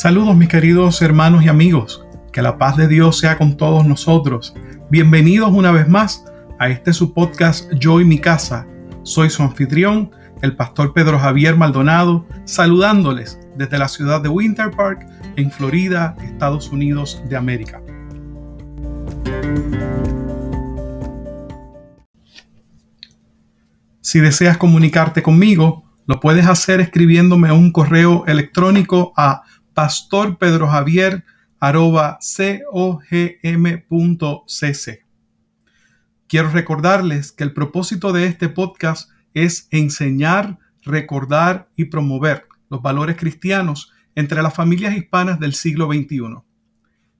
Saludos mis queridos hermanos y amigos, que la paz de Dios sea con todos nosotros. Bienvenidos una vez más a este su podcast Yo y mi casa. Soy su anfitrión, el pastor Pedro Javier Maldonado, saludándoles desde la ciudad de Winter Park, en Florida, Estados Unidos de América. Si deseas comunicarte conmigo, lo puedes hacer escribiéndome un correo electrónico a pastorpedrojavier.cogm.cc. Quiero recordarles que el propósito de este podcast es enseñar, recordar y promover los valores cristianos entre las familias hispanas del siglo XXI.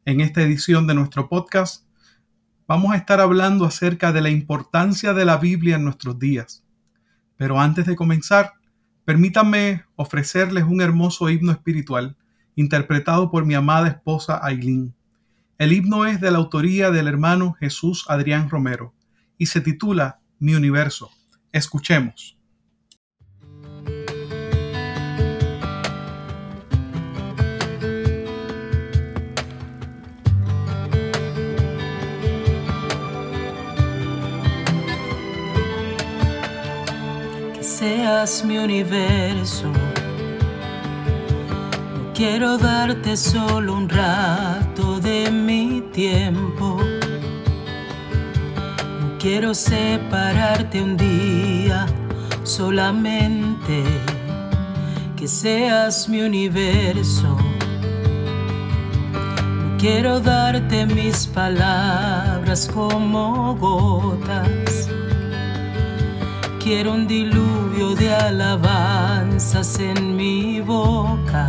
En esta edición de nuestro podcast vamos a estar hablando acerca de la importancia de la Biblia en nuestros días. Pero antes de comenzar, permítanme ofrecerles un hermoso himno espiritual interpretado por mi amada esposa Aileen. El himno es de la autoría del hermano Jesús Adrián Romero y se titula Mi Universo. Escuchemos. seas mi universo. Quiero darte solo un rato de mi tiempo. No quiero separarte un día solamente. Que seas mi universo. No quiero darte mis palabras como gotas Quiero un diluvio de alabanzas en mi boca,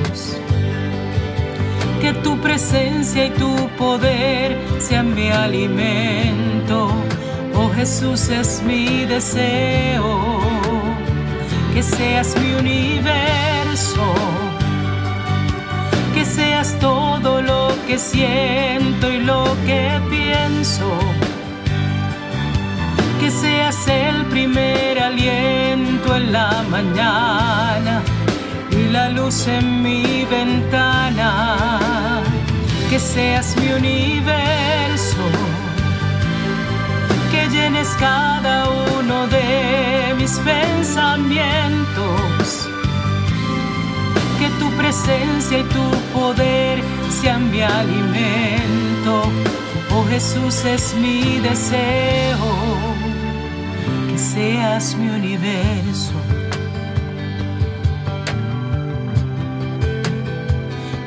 Tu presencia y tu poder sean mi alimento. Oh Jesús es mi deseo. Que seas mi universo. Que seas todo lo que siento y lo que pienso que seas el primer aliento en la mañana luz en mi ventana, que seas mi universo, que llenes cada uno de mis pensamientos, que tu presencia y tu poder sean mi alimento. Oh Jesús es mi deseo seas mi universo.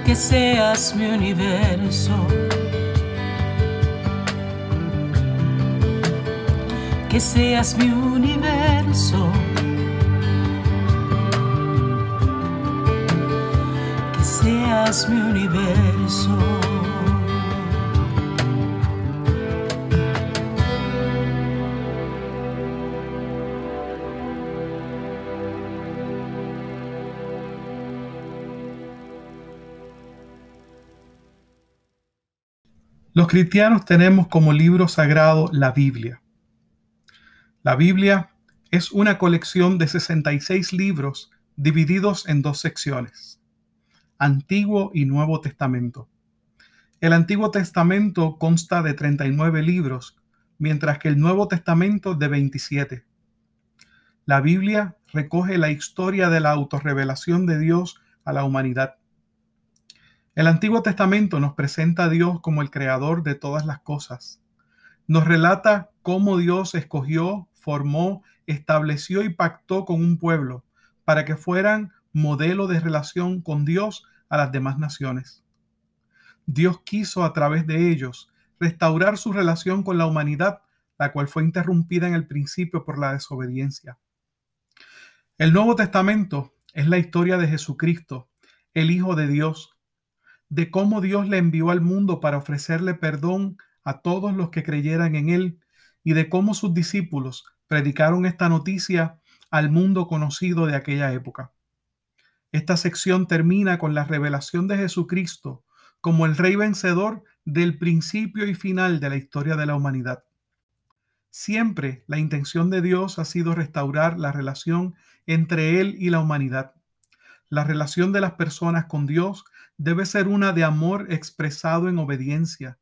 que seas mi universo. Que seas mi universo. Que seas mi universo. Los cristianos tenemos como libro sagrado la Biblia. La Biblia es una colección de 66 libros divididos en dos secciones, Antiguo y Nuevo Testamento. El Antiguo Testamento consta de 39 libros, mientras que el Nuevo Testamento de 27. La Biblia recoge la historia de la autorrevelación de Dios a la humanidad. El Antiguo Testamento nos presenta a Dios como el creador de todas las cosas. Nos relata cómo Dios escogió, formó, estableció y pactó con un pueblo para que fueran modelo de relación con Dios a las demás naciones. Dios quiso a través de ellos restaurar su relación con la humanidad, la cual fue interrumpida en el principio por la desobediencia. El Nuevo Testamento es la historia de Jesucristo, el Hijo de Dios, de cómo Dios le envió al mundo para ofrecerle perdón a todos los que creyeran en Él y de cómo sus discípulos predicaron esta noticia al mundo conocido de aquella época. Esta sección termina con la revelación de Jesucristo como el Rey vencedor del principio y final de la historia de la humanidad. Siempre la intención de Dios ha sido restaurar la relación entre Él y la humanidad. La relación de las personas con Dios debe ser una de amor expresado en obediencia,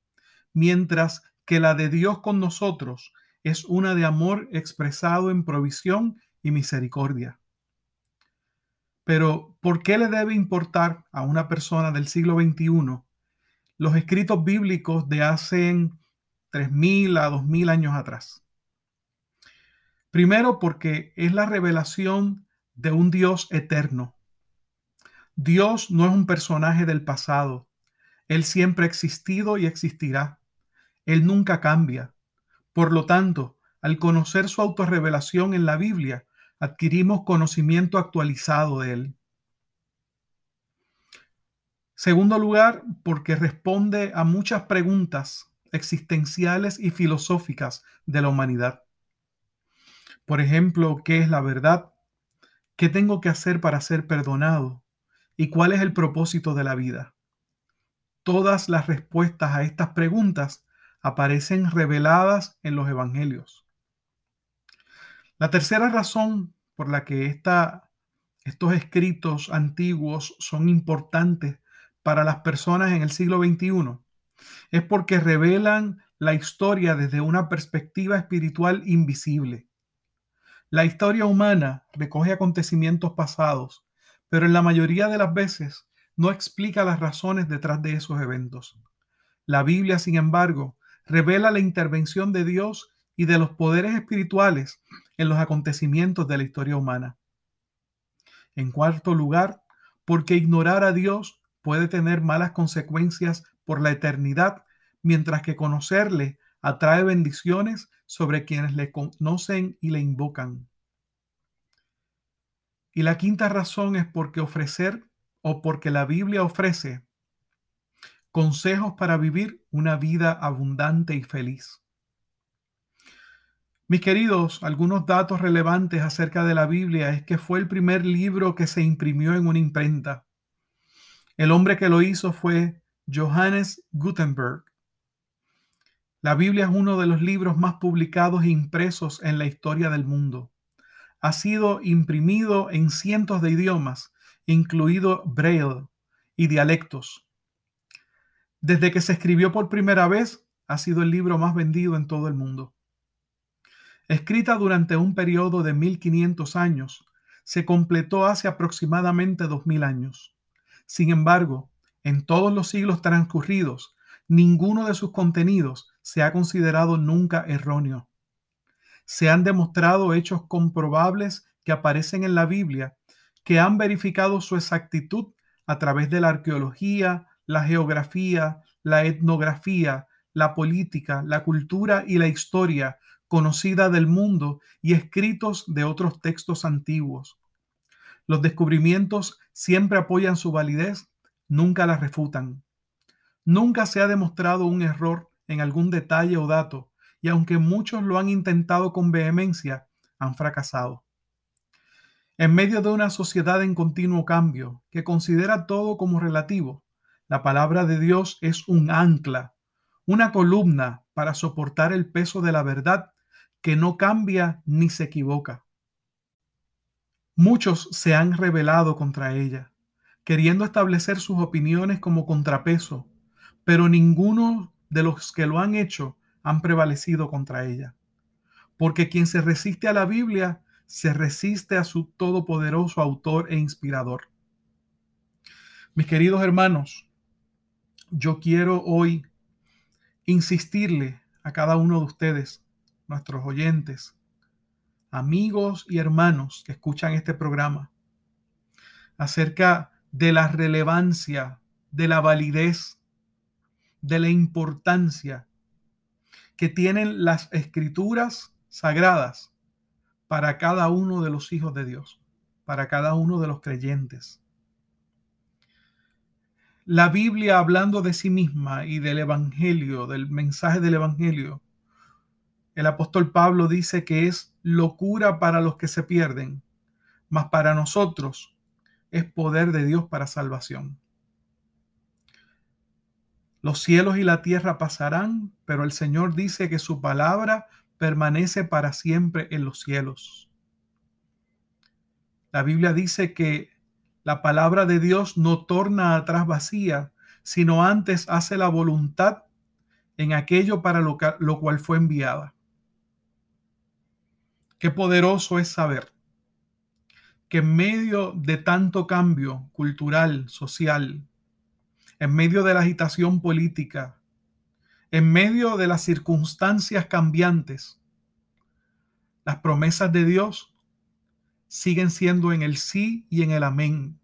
mientras que la de Dios con nosotros es una de amor expresado en provisión y misericordia. Pero, ¿por qué le debe importar a una persona del siglo XXI los escritos bíblicos de hace 3.000 a 2.000 años atrás? Primero, porque es la revelación de un Dios eterno, Dios no es un personaje del pasado. Él siempre ha existido y existirá. Él nunca cambia. Por lo tanto, al conocer su autorrevelación en la Biblia, adquirimos conocimiento actualizado de Él. Segundo lugar, porque responde a muchas preguntas existenciales y filosóficas de la humanidad. Por ejemplo, ¿qué es la verdad? ¿Qué tengo que hacer para ser perdonado? ¿Y cuál es el propósito de la vida? Todas las respuestas a estas preguntas aparecen reveladas en los evangelios. La tercera razón por la que estos escritos antiguos son importantes para las personas en el siglo XXI es porque revelan la historia desde una perspectiva espiritual invisible. La historia humana recoge acontecimientos pasados pero en la mayoría de las veces no explica las razones detrás de esos eventos. La Biblia, sin embargo, revela la intervención de Dios y de los poderes espirituales en los acontecimientos de la historia humana. En cuarto lugar, porque ignorar a Dios puede tener malas consecuencias por la eternidad, mientras que conocerle atrae bendiciones sobre quienes le conocen y le invocan. Y la quinta razón es porque ofrecer o porque la Biblia ofrece consejos para vivir una vida abundante y feliz. Mis queridos, algunos datos relevantes acerca de la Biblia es que fue el primer libro que se imprimió en una imprenta. El hombre que lo hizo fue Johannes Gutenberg. La Biblia es uno de los libros más publicados e impresos en la historia del mundo ha sido imprimido en cientos de idiomas, incluido Braille y dialectos. Desde que se escribió por primera vez, ha sido el libro más vendido en todo el mundo. Escrita durante un periodo de 1500 años, se completó hace aproximadamente 2000 años. Sin embargo, en todos los siglos transcurridos, ninguno de sus contenidos se ha considerado nunca erróneo se han demostrado hechos comprobables que aparecen en la Biblia, que han verificado su exactitud a través de la arqueología, la geografía, la etnografía, la política, la cultura y la historia conocida del mundo y escritos de otros textos antiguos. Los descubrimientos siempre apoyan su validez, nunca la refutan. Nunca se ha demostrado un error en algún detalle o dato, y aunque muchos lo han intentado con vehemencia, han fracasado. En medio de una sociedad en continuo cambio, que considera todo como relativo, la palabra de Dios es un ancla, una columna para soportar el peso de la verdad que no cambia ni se equivoca. Muchos se han rebelado contra ella, queriendo establecer sus opiniones como contrapeso, pero ninguno de los que lo han hecho han prevalecido contra ella. Porque quien se resiste a la Biblia se resiste a su todopoderoso autor e inspirador. Mis queridos hermanos, yo quiero hoy insistirle a cada uno de ustedes, nuestros oyentes, amigos y hermanos que escuchan este programa, acerca de la relevancia, de la validez, de la importancia que tienen las escrituras sagradas para cada uno de los hijos de Dios, para cada uno de los creyentes. La Biblia hablando de sí misma y del Evangelio, del mensaje del Evangelio, el apóstol Pablo dice que es locura para los que se pierden, mas para nosotros es poder de Dios para salvación. Los cielos y la tierra pasarán, pero el Señor dice que su palabra permanece para siempre en los cielos. La Biblia dice que la palabra de Dios no torna atrás vacía, sino antes hace la voluntad en aquello para lo, lo cual fue enviada. Qué poderoso es saber que en medio de tanto cambio cultural, social, en medio de la agitación política, en medio de las circunstancias cambiantes, las promesas de Dios siguen siendo en el sí y en el amén.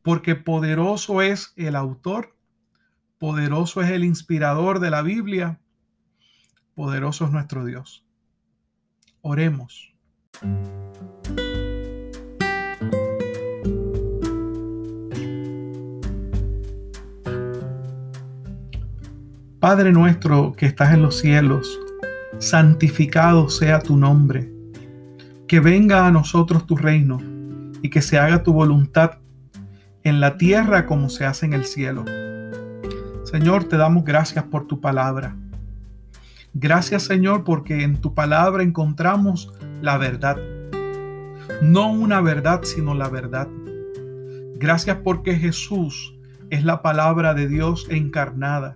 Porque poderoso es el autor, poderoso es el inspirador de la Biblia, poderoso es nuestro Dios. Oremos. Padre nuestro que estás en los cielos, santificado sea tu nombre. Que venga a nosotros tu reino y que se haga tu voluntad en la tierra como se hace en el cielo. Señor, te damos gracias por tu palabra. Gracias Señor porque en tu palabra encontramos la verdad. No una verdad, sino la verdad. Gracias porque Jesús es la palabra de Dios encarnada.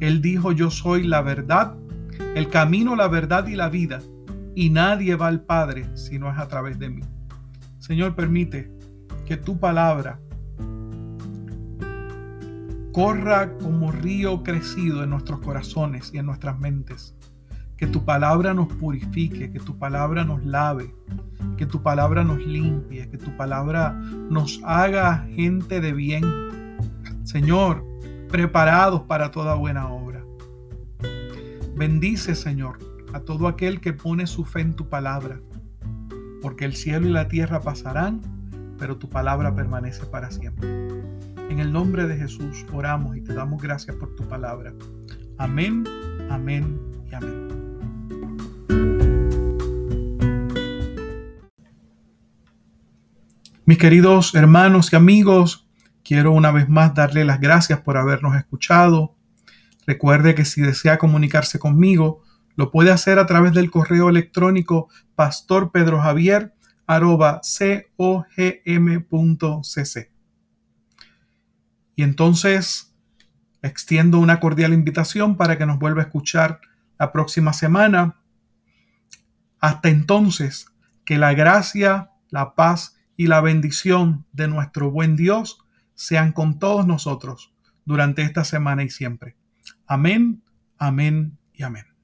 Él dijo, yo soy la verdad, el camino, la verdad y la vida, y nadie va al Padre si no es a través de mí. Señor, permite que tu palabra corra como río crecido en nuestros corazones y en nuestras mentes. Que tu palabra nos purifique, que tu palabra nos lave, que tu palabra nos limpie, que tu palabra nos haga gente de bien. Señor, preparados para toda buena obra. Bendice, Señor, a todo aquel que pone su fe en tu palabra, porque el cielo y la tierra pasarán, pero tu palabra permanece para siempre. En el nombre de Jesús oramos y te damos gracias por tu palabra. Amén, amén y amén. Mis queridos hermanos y amigos, quiero una vez más darle las gracias por habernos escuchado. Recuerde que si desea comunicarse conmigo, lo puede hacer a través del correo electrónico pastorpedrojavier.cogm.cc. Y entonces extiendo una cordial invitación para que nos vuelva a escuchar la próxima semana. Hasta entonces, que la gracia, la paz y la bendición de nuestro buen Dios sean con todos nosotros durante esta semana y siempre. Amén, amén y amén.